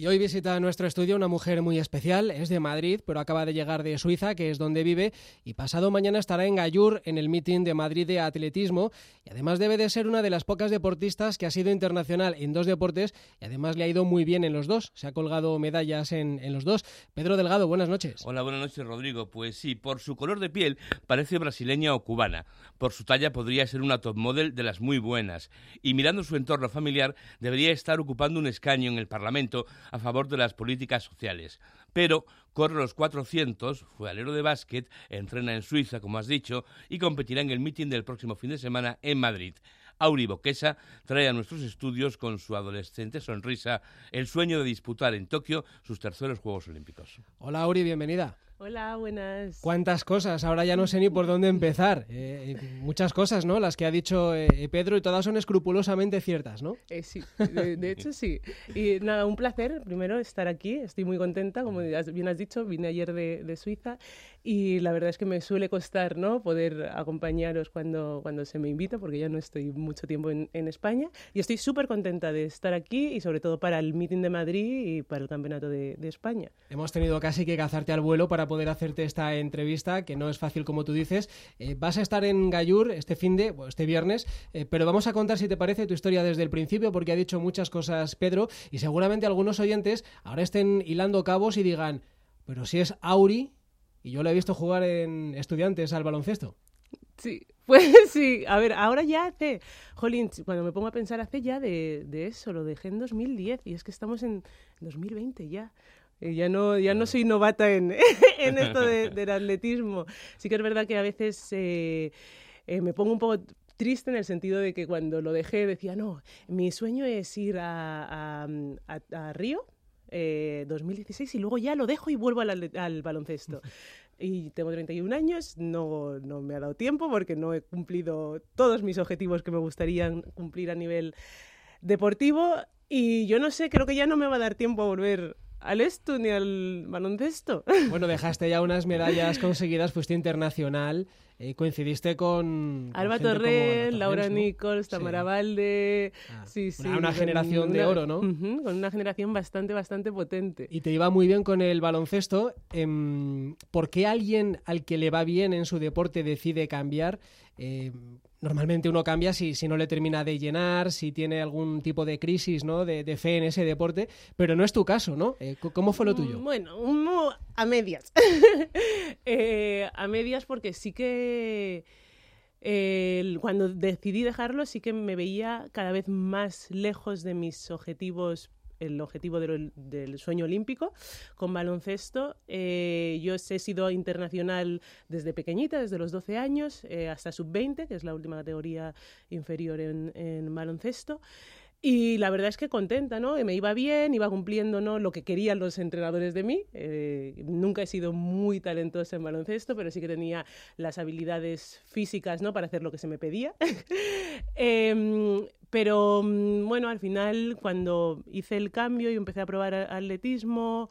Y hoy visita nuestro estudio una mujer muy especial, es de Madrid, pero acaba de llegar de Suiza, que es donde vive, y pasado mañana estará en Gallur en el meeting de Madrid de atletismo, y además debe de ser una de las pocas deportistas que ha sido internacional en dos deportes, y además le ha ido muy bien en los dos, se ha colgado medallas en, en los dos. Pedro Delgado, buenas noches. Hola, buenas noches, Rodrigo. Pues sí, por su color de piel parece brasileña o cubana, por su talla podría ser una top model de las muy buenas, y mirando su entorno familiar debería estar ocupando un escaño en el Parlamento a favor de las políticas sociales. Pero corre los 400, fue alero de básquet, entrena en Suiza, como has dicho, y competirá en el meeting del próximo fin de semana en Madrid. Auri Boquesa trae a nuestros estudios con su adolescente sonrisa el sueño de disputar en Tokio sus terceros Juegos Olímpicos. Hola Auri, bienvenida. Hola, buenas. ¿Cuántas cosas? Ahora ya no sé ni por dónde empezar. Eh, muchas cosas, ¿no? Las que ha dicho eh, Pedro y todas son escrupulosamente ciertas, ¿no? Eh, sí, de, de, hecho sí. Y nada, un placer primero estar aquí. Estoy muy contenta, como bien has dicho, vine ayer de, de Suiza y la verdad es que me suele costar ¿no? poder acompañaros cuando, cuando se me invita, porque ya no estoy mucho tiempo en, en España. Y estoy súper contenta de estar aquí y sobre todo para el meeting de Madrid y para el Campeonato de, de, España. Hemos tenido casi que cazarte al vuelo para poder hacerte esta entrevista, que no es fácil como tú dices. Eh, vas a estar en Gallur este fin de, bueno, este viernes, eh, pero vamos a contar, si te parece, tu historia desde el principio, porque ha dicho muchas cosas Pedro, y seguramente algunos oyentes ahora estén hilando cabos y digan, pero si es Auri, y yo lo he visto jugar en estudiantes al baloncesto. Sí, pues sí. A ver, ahora ya hace, jolín, cuando me pongo a pensar, hace ya de, de eso, lo dejé en 2010 y es que estamos en 2020 ya. Eh, ya no, ya no soy novata en, en esto de, del atletismo. Sí que es verdad que a veces eh, eh, me pongo un poco triste en el sentido de que cuando lo dejé decía, no, mi sueño es ir a, a, a, a Río, eh, 2016 y luego ya lo dejo y vuelvo al, al baloncesto. Y tengo 31 años, no, no me ha dado tiempo porque no he cumplido todos mis objetivos que me gustarían cumplir a nivel deportivo y yo no sé, creo que ya no me va a dar tiempo a volver al esto ni al baloncesto. Bueno, dejaste ya unas medallas conseguidas, fuiste internacional, eh, coincidiste con... Alba con Torres, Laura Nichols, Tamara sí. Valde... Ah, sí, sí. Una, una generación una, de oro, ¿no? Uh -huh, con una generación bastante, bastante potente. Y te iba muy bien con el baloncesto. Eh, ¿Por qué alguien al que le va bien en su deporte decide cambiar? Eh, normalmente uno cambia si, si, no le termina de llenar, si tiene algún tipo de crisis, ¿no? De, fe en ese deporte, pero no es tu caso, ¿no? Eh, ¿Cómo fue lo tuyo? Bueno, uno a medias. eh, a medias porque sí que cuando decidí dejarlo sí que me veía cada vez más lejos de mis objetivos el objetivo del, sueño olímpico con baloncesto. Eh, yo he sido internacional desde pequeñita, desde los 12 años eh, hasta sub-20, que es la última categoría inferior en, en baloncesto. Y la verdad es que contenta, ¿no? Me iba bien, iba cumpliendo ¿no? lo que querían los entrenadores de mí. Eh, nunca he sido muy talentosa en baloncesto, pero sí que tenía las habilidades físicas, ¿no? Para hacer lo que se me pedía. eh, pero bueno, al final, cuando hice el cambio y empecé a probar atletismo,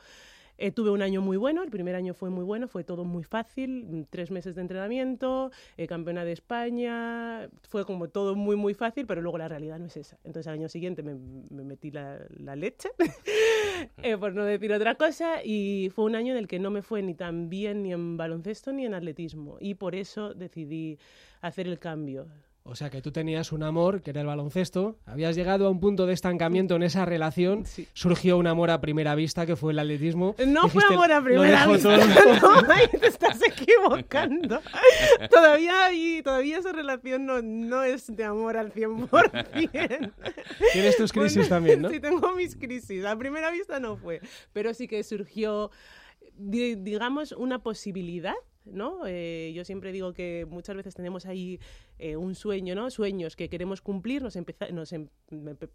eh, tuve un año muy bueno, el primer año fue muy bueno, fue todo muy fácil, tres meses de entrenamiento, eh, campeona de España, fue como todo muy, muy fácil, pero luego la realidad no es esa. Entonces al año siguiente me, me metí la, la leche, eh, por no decir otra cosa, y fue un año en el que no me fue ni tan bien ni en baloncesto ni en atletismo, y por eso decidí hacer el cambio. O sea que tú tenías un amor, que era el baloncesto, habías llegado a un punto de estancamiento en esa relación, sí. surgió un amor a primera vista, que fue el atletismo. No Dijiste, fue amor a primera vista, no, ahí te estás equivocando. todavía, hay, todavía esa relación no, no es de amor al 100%. Tienes tus crisis bueno, también, ¿no? Sí, tengo mis crisis. A primera vista no fue, pero sí que surgió, digamos, una posibilidad ¿no? Eh, yo siempre digo que muchas veces tenemos ahí eh, un sueño, ¿no? Sueños que queremos cumplir, nos, nos em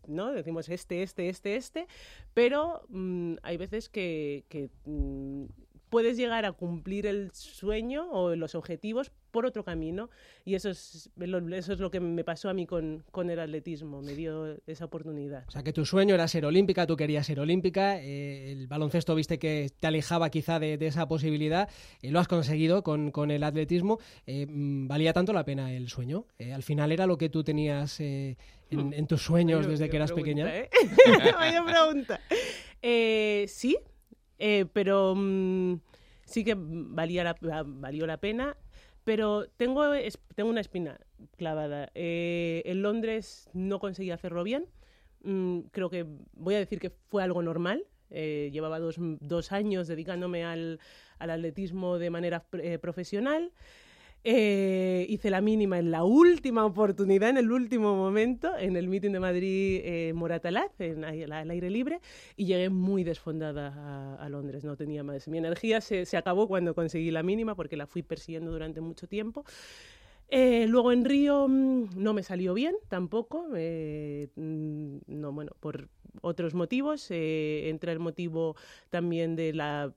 ¿no? Decimos este, este, este, este, pero mmm, hay veces que, mmm, puedes llegar a cumplir el sueño o los objetivos por otro camino y eso es, eso es lo que me pasó a mí con, con el atletismo, me dio esa oportunidad. O sea, que tu sueño era ser olímpica, tú querías ser olímpica, eh, el baloncesto viste que te alejaba quizá de, de esa posibilidad, eh, lo has conseguido con, con el atletismo, eh, ¿valía tanto la pena el sueño? Eh, al final era lo que tú tenías eh, en, en, tus sueños desde que eras pregunta, pequeña. ¿eh? Vaya pregunta. Eh, pero mm, sí que valía la, valió la pena. Pero tengo, tengo una espina clavada. en Londres no conseguí hacerlo bien. Mm, creo que voy a decir que fue algo normal. llevaba dos, dos, años dedicándome al, al atletismo de manera profesional. Eh, hice la mínima en la última oportunidad, en el último momento, en el meeting de Madrid eh, Moratalaz, en, al aire libre, y llegué muy desfondada a, Londres. No tenía más. Mi energía se, se, acabó cuando conseguí la mínima, porque la fui persiguiendo durante mucho tiempo. Eh, luego en Río mm, no me salió bien tampoco, eh, mm, no, bueno, por otros motivos. Eh, entra el motivo también de la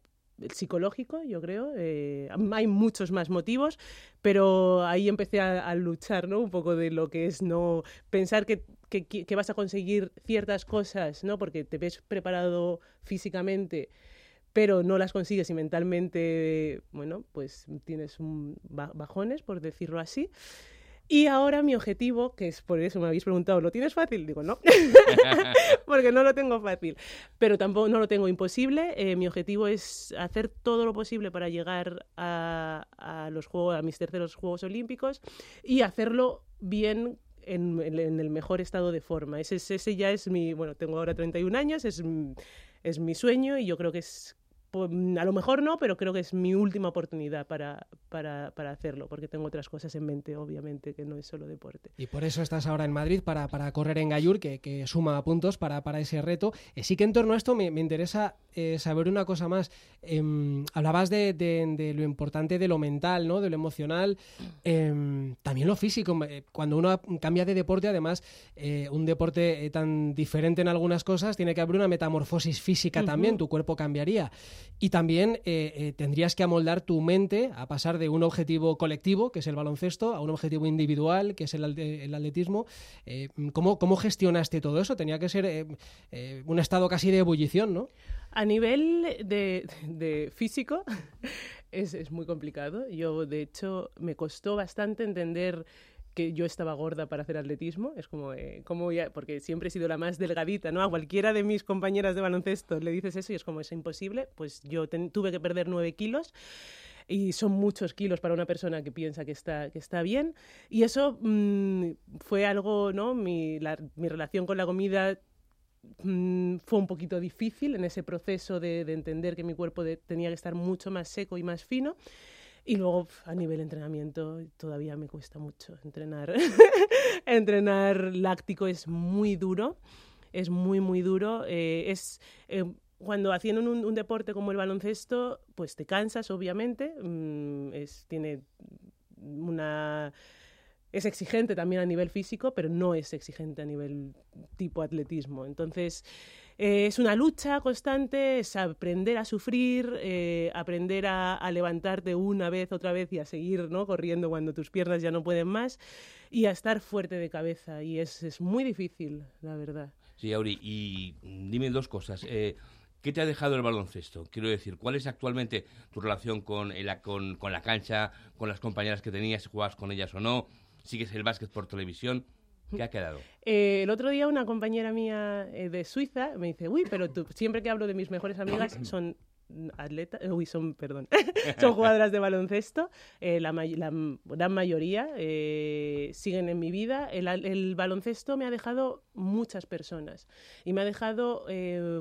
psicológico, yo creo. Eh, hay muchos más motivos, pero ahí empecé a, luchar, ¿no? Un poco de lo que es no pensar que, que, vas a conseguir ciertas cosas, ¿no? Porque te ves preparado físicamente, pero no las consigues y mentalmente, bueno, pues tienes bajones, por decirlo así. Y ahora mi objetivo, que es por eso me habéis preguntado, ¿lo tienes fácil? Digo, no, porque no lo tengo fácil, pero tampoco no lo tengo imposible. Eh, mi objetivo es hacer todo lo posible para llegar a, a, los juegos, a mis terceros Juegos Olímpicos y hacerlo bien en, en, el mejor estado de forma. Ese, ese ya es mi, bueno, tengo ahora 31 años, es, es mi sueño y yo creo que es a lo mejor no, pero creo que es mi última oportunidad para, para, para, hacerlo, porque tengo otras cosas en mente, obviamente, que no es solo deporte. Y por eso estás ahora en Madrid, para, para correr en Gallur, que, que suma puntos para, para ese reto. Eh, sí que en torno a esto me, me interesa eh, saber una cosa más. Em, hablabas de, de, lo importante de lo mental, ¿no? de lo emocional, em, también lo físico. Eh, cuando uno cambia de deporte, además, un deporte tan diferente en algunas cosas, tiene que haber una metamorfosis física también, tu cuerpo cambiaría. Y también eh, eh, tendrías que amoldar tu mente a pasar de un objetivo colectivo, que es el baloncesto, a un objetivo individual, que es el, atletismo. Eh, ¿cómo, ¿cómo, gestionaste todo eso? Tenía que ser un estado casi de ebullición, ¿no? A nivel de, de físico es, es muy complicado. Yo, de hecho, me costó bastante entender que yo estaba gorda para hacer atletismo, es como, eh, ya, porque siempre he sido la más delgadita, ¿no? A cualquiera de mis compañeras de baloncesto le dices eso y es como, es imposible, pues yo tuve que perder nueve kilos y son muchos kilos para una persona que piensa que está, que está bien. Y eso mm, fue algo, ¿no? Mi, mi, relación con la comida mm, fue un poquito difícil en ese proceso de, de entender que mi cuerpo tenía que estar mucho más seco y más fino. Y luego a nivel entrenamiento todavía me cuesta mucho entrenar. entrenar láctico es muy duro, es muy, muy duro. Eh, es, eh, cuando haciendo un, deporte como el baloncesto, pues te cansas, obviamente. Mm, es, tiene una es exigente también a nivel físico, pero no es exigente a nivel tipo atletismo. Entonces, eh, es una lucha constante, es aprender a sufrir, eh, aprender a, levantarte una vez, otra vez y a seguir ¿no? corriendo cuando tus piernas ya no pueden más y a estar fuerte de cabeza. Y es, es muy difícil, la verdad. Sí, Auri, y dime dos cosas. Eh, ¿Qué te ha dejado el baloncesto? Quiero decir, ¿cuál es actualmente tu relación con, con, la cancha, con las compañeras que tenías, si jugabas con ellas o no? ¿Sigues el básquet por televisión? ¿Qué ha quedado? Eh, el otro día una compañera mía eh, de Suiza me dice, uy, pero siempre que hablo de mis mejores amigas son atletas, uy, son, perdón, son jugadoras de baloncesto, eh, la, la, gran mayoría siguen en mi vida. El, el, baloncesto me ha dejado muchas personas y me ha dejado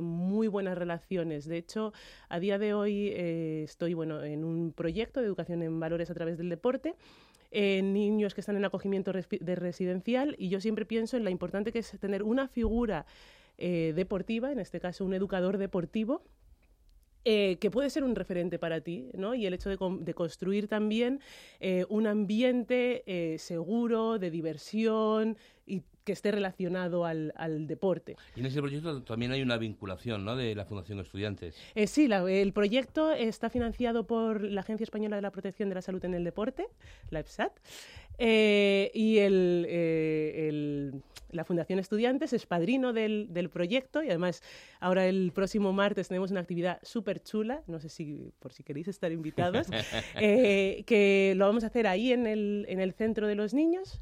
muy buenas relaciones. De hecho, a día de hoy estoy bueno, en un proyecto de educación en valores a través del deporte niños que están en acogimiento de residencial y yo siempre pienso en la importante que es tener una figura eh, deportiva, en este caso un educador deportivo, eh, que puede ser un referente para ti, ¿no? Y el hecho de, construir también eh, un ambiente seguro, de diversión y que esté relacionado al, deporte. Y en ese proyecto también hay una vinculación ¿no? de la Fundación Estudiantes. Eh, sí, el proyecto está financiado por la Agencia Española de la Protección de la Salud en el Deporte, la EPSAT, eh, y eh, la Fundación Estudiantes es padrino del, proyecto y además ahora el próximo martes tenemos una actividad súper chula, no sé si por si queréis estar invitados, que lo vamos a hacer ahí en el, en el centro de los niños.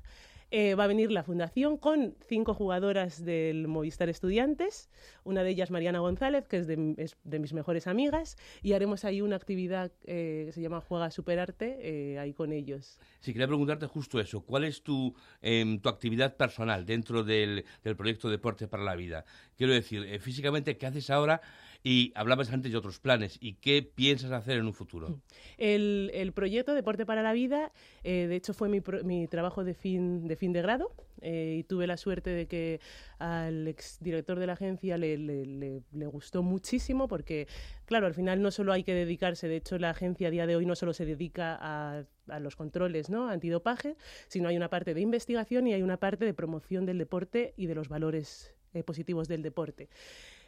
Eh, va a venir la fundación con cinco jugadoras del Movistar Estudiantes, una de ellas Mariana González, que es de, mis mejores amigas, y haremos ahí una actividad eh, que se llama Juega Superarte, eh, ahí con ellos. Sí, quería preguntarte justo eso, ¿cuál es tu, em, tu actividad personal dentro del, del proyecto Deporte para la Vida? Quiero decir, físicamente, ¿qué haces ahora? Y hablabas antes de otros planes. ¿Y qué piensas hacer en un futuro? El, el proyecto Deporte para la Vida, eh, de hecho, fue mi, trabajo de fin de, grado eh, y tuve la suerte de que al exdirector de la agencia le, gustó muchísimo porque, claro, al final no solo hay que dedicarse, de hecho, la agencia a día de hoy no solo se dedica a, a los controles ¿no? antidopaje, sino hay una parte de investigación y hay una parte de promoción del deporte y de los valores eh, positivos del deporte.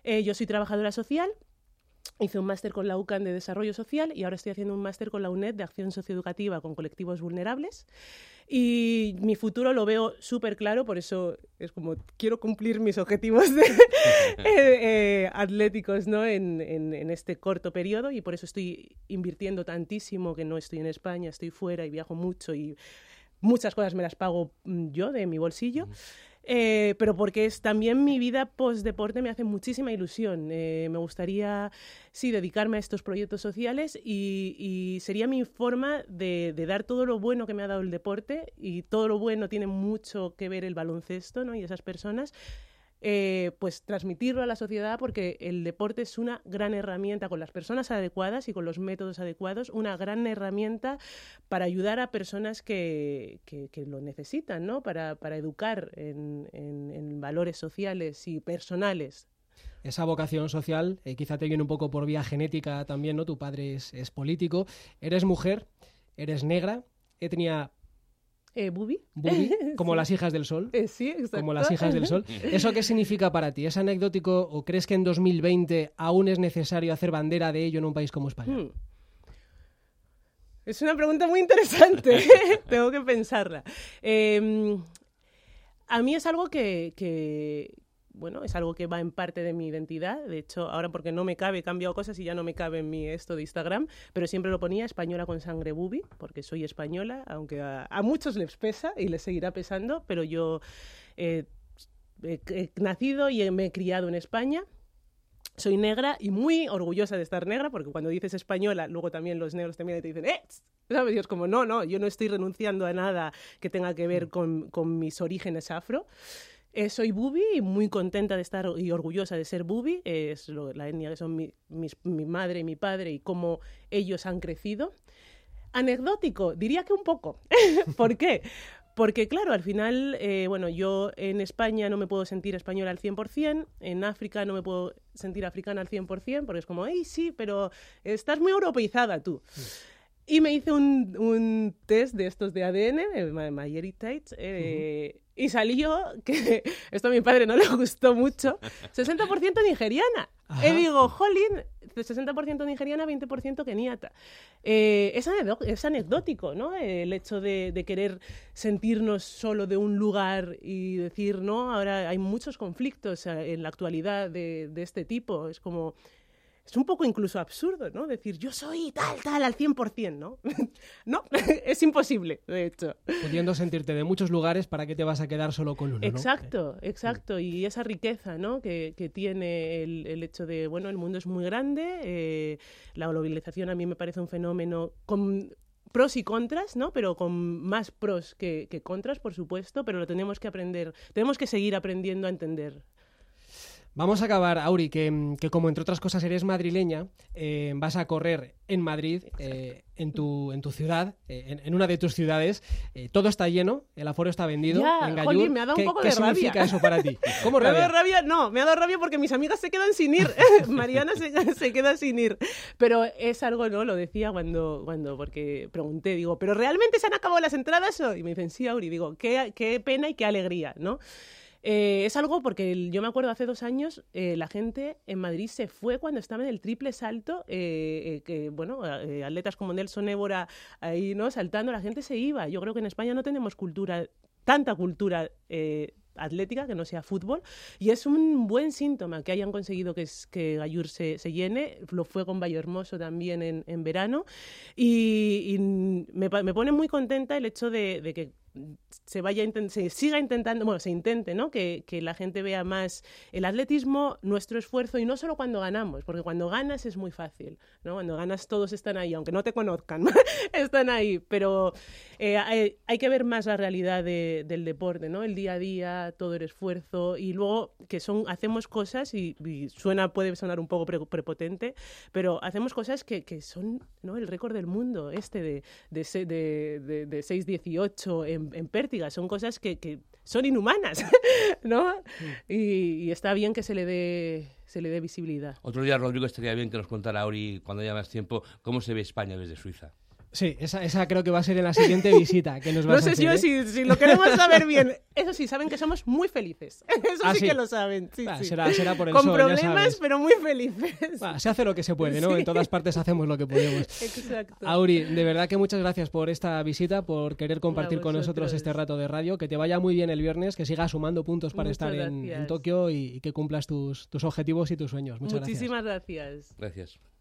Eh, yo soy trabajadora social. Hice un máster con la UCAN de Desarrollo Social y ahora estoy haciendo un máster con la UNED de Acción Socioeducativa con colectivos vulnerables. Y mi futuro lo veo súper claro, por eso es como quiero cumplir mis objetivos eh, eh, atléticos ¿no? En, en, este corto periodo y por eso estoy invirtiendo tantísimo que no estoy en España, estoy fuera y viajo mucho y muchas cosas me las pago mm, yo de mi bolsillo. Eh, pero porque es también mi vida post-deporte me hace muchísima ilusión. Eh, me gustaría, sí, dedicarme a estos proyectos sociales y, sería mi forma de, de, dar todo lo bueno que me ha dado el deporte y todo lo bueno tiene mucho que ver el baloncesto ¿no? y esas personas eh, pues transmitirlo a la sociedad porque el deporte es una gran herramienta con las personas adecuadas y con los métodos adecuados, una gran herramienta para ayudar a personas que, que, lo necesitan, ¿no? Para, para educar en, en, valores sociales y personales esa vocación social, eh, quizá te viene un poco por vía genética también, ¿no? Tu padre es, es político, eres mujer, eres negra, etnia eh, ¿Bubi? como las hijas del sol. Eh, sí, exacto. Como las hijas del sol. ¿Eso qué significa para ti? ¿Es anecdótico o crees que en 2020 aún es necesario hacer bandera de ello en un país como España? Hmm. Es una pregunta muy interesante. Tengo que pensarla. Em, a mí es algo que, bueno, es algo que va en parte de mi identidad. De hecho, ahora porque no me cabe, he cambiado cosas y ya no me cabe en mi esto de Instagram, pero siempre lo ponía española con sangre bubi, porque soy española, aunque a, muchos les pesa y les seguirá pesando, pero yo eh, he, nacido y me he criado en España. Soy negra y muy orgullosa de estar negra, porque cuando dices española, luego también los negros también te dicen, ¡eh! ¿Sabes? Y es como, no, no, yo no estoy renunciando a nada que tenga que ver con, con mis orígenes afro. Eh, soy bubi y muy contenta de estar y orgullosa de ser bubi. es la etnia que son mi, madre y mi padre y cómo ellos han crecido. Anecdótico, diría que un poco. ¿Por qué? Porque claro, al final, eh, bueno, yo en España no me puedo sentir española al 100%, en África no me puedo sentir africana al 100%, porque es como, ¡ay, sí, pero estás muy europeizada tú! Y me hice un, un, test de estos de ADN, de MyHeritage, eh, y salió que esto a mi padre no le gustó mucho, 60% nigeriana. Y digo, jolín, 60% nigeriana, 20% keniata. Eh, es, es, anecdótico, ¿no? El hecho de, de, querer sentirnos solo de un lugar y decir, no, ahora hay muchos conflictos eh, en la actualidad de, de este tipo. Es como es un poco incluso absurdo, ¿no? Decir, yo soy tal, tal, al 100%, ¿no? no, es imposible, de hecho. Pudiendo sentirte de muchos lugares, ¿para qué te vas a quedar solo con uno? Exacto, exacto. Y esa riqueza, ¿no? Que, que tiene el, el, hecho de, bueno, el mundo es muy grande, eh, la globalización a mí me parece un fenómeno con pros y contras, ¿no? Pero con más pros que, que contras, por supuesto, pero lo tenemos que aprender, tenemos que seguir aprendiendo a entender. Vamos a acabar, Auri, que, como entre otras cosas eres madrileña, eh, vas a correr en Madrid, eh, en, tu, en tu ciudad, eh, en, una de tus ciudades. todo está lleno, el aforo está vendido. Ya, en me ha dado un poco ¿qué de significa eso para ti? ¿Cómo rabia? Me ha dado rabia? No, me ha dado rabia porque mis amigas se quedan sin ir. Mariana se, se, queda sin ir. Pero es algo, ¿no? Lo decía cuando, cuando, porque pregunté, digo, ¿pero realmente se han acabado las entradas? Y me dicen, sí, Auri. Digo, qué, qué pena y qué alegría, ¿no? Eh, es algo porque yo me acuerdo hace dos años eh, la gente en Madrid se fue cuando estaba en el triple salto, eh, que bueno, atletas como Nelson Évora ahí no saltando, la gente se iba. Yo creo que en España no tenemos cultura, tanta cultura atlética que no sea fútbol y es un buen síntoma que hayan conseguido que, que Gallur se, se, llene, lo fue con Valle Hermoso también en, en verano y, me, me, pone muy contenta el hecho de que se vaya se siga intentando, bueno, se intente, ¿no? Que, que, la gente vea más el atletismo, nuestro esfuerzo, y no solo cuando ganamos, porque cuando ganas es muy fácil, ¿no? Cuando ganas todos están ahí, aunque no te conozcan, están ahí, pero eh, hay, que ver más la realidad del deporte, ¿no? El día a día, todo el esfuerzo, y luego que son, hacemos cosas, y, suena, puede sonar un poco prepotente, pero hacemos cosas que, que son, ¿no? El récord del mundo, este de, de, de, de 6.18 en en, Pértiga. Son cosas que, son inhumanas, ¿no? Y, está bien que se le dé se le dé visibilidad. Otro día, Rodrigo, estaría bien que nos contara Ori, cuando haya más tiempo, cómo se ve España desde Suiza. Sí, esa, esa, creo que va a ser en la siguiente visita que nos No sé yo ¿eh? si, lo queremos saber bien. Eso sí, saben que somos muy felices. Eso ah, sí, que lo saben. será, será, por el Con problemas, pero muy felices. se hace lo que se puede, ¿no? En todas partes hacemos lo que podemos. Exacto. Auri, de verdad que muchas gracias por esta visita, por querer compartir con nosotros este rato de radio. Que te vaya muy bien el viernes, que sigas sumando puntos para estar en, Tokio y, que cumplas tus, tus objetivos y tus sueños. Muchas Muchísimas gracias. Gracias. Gracias.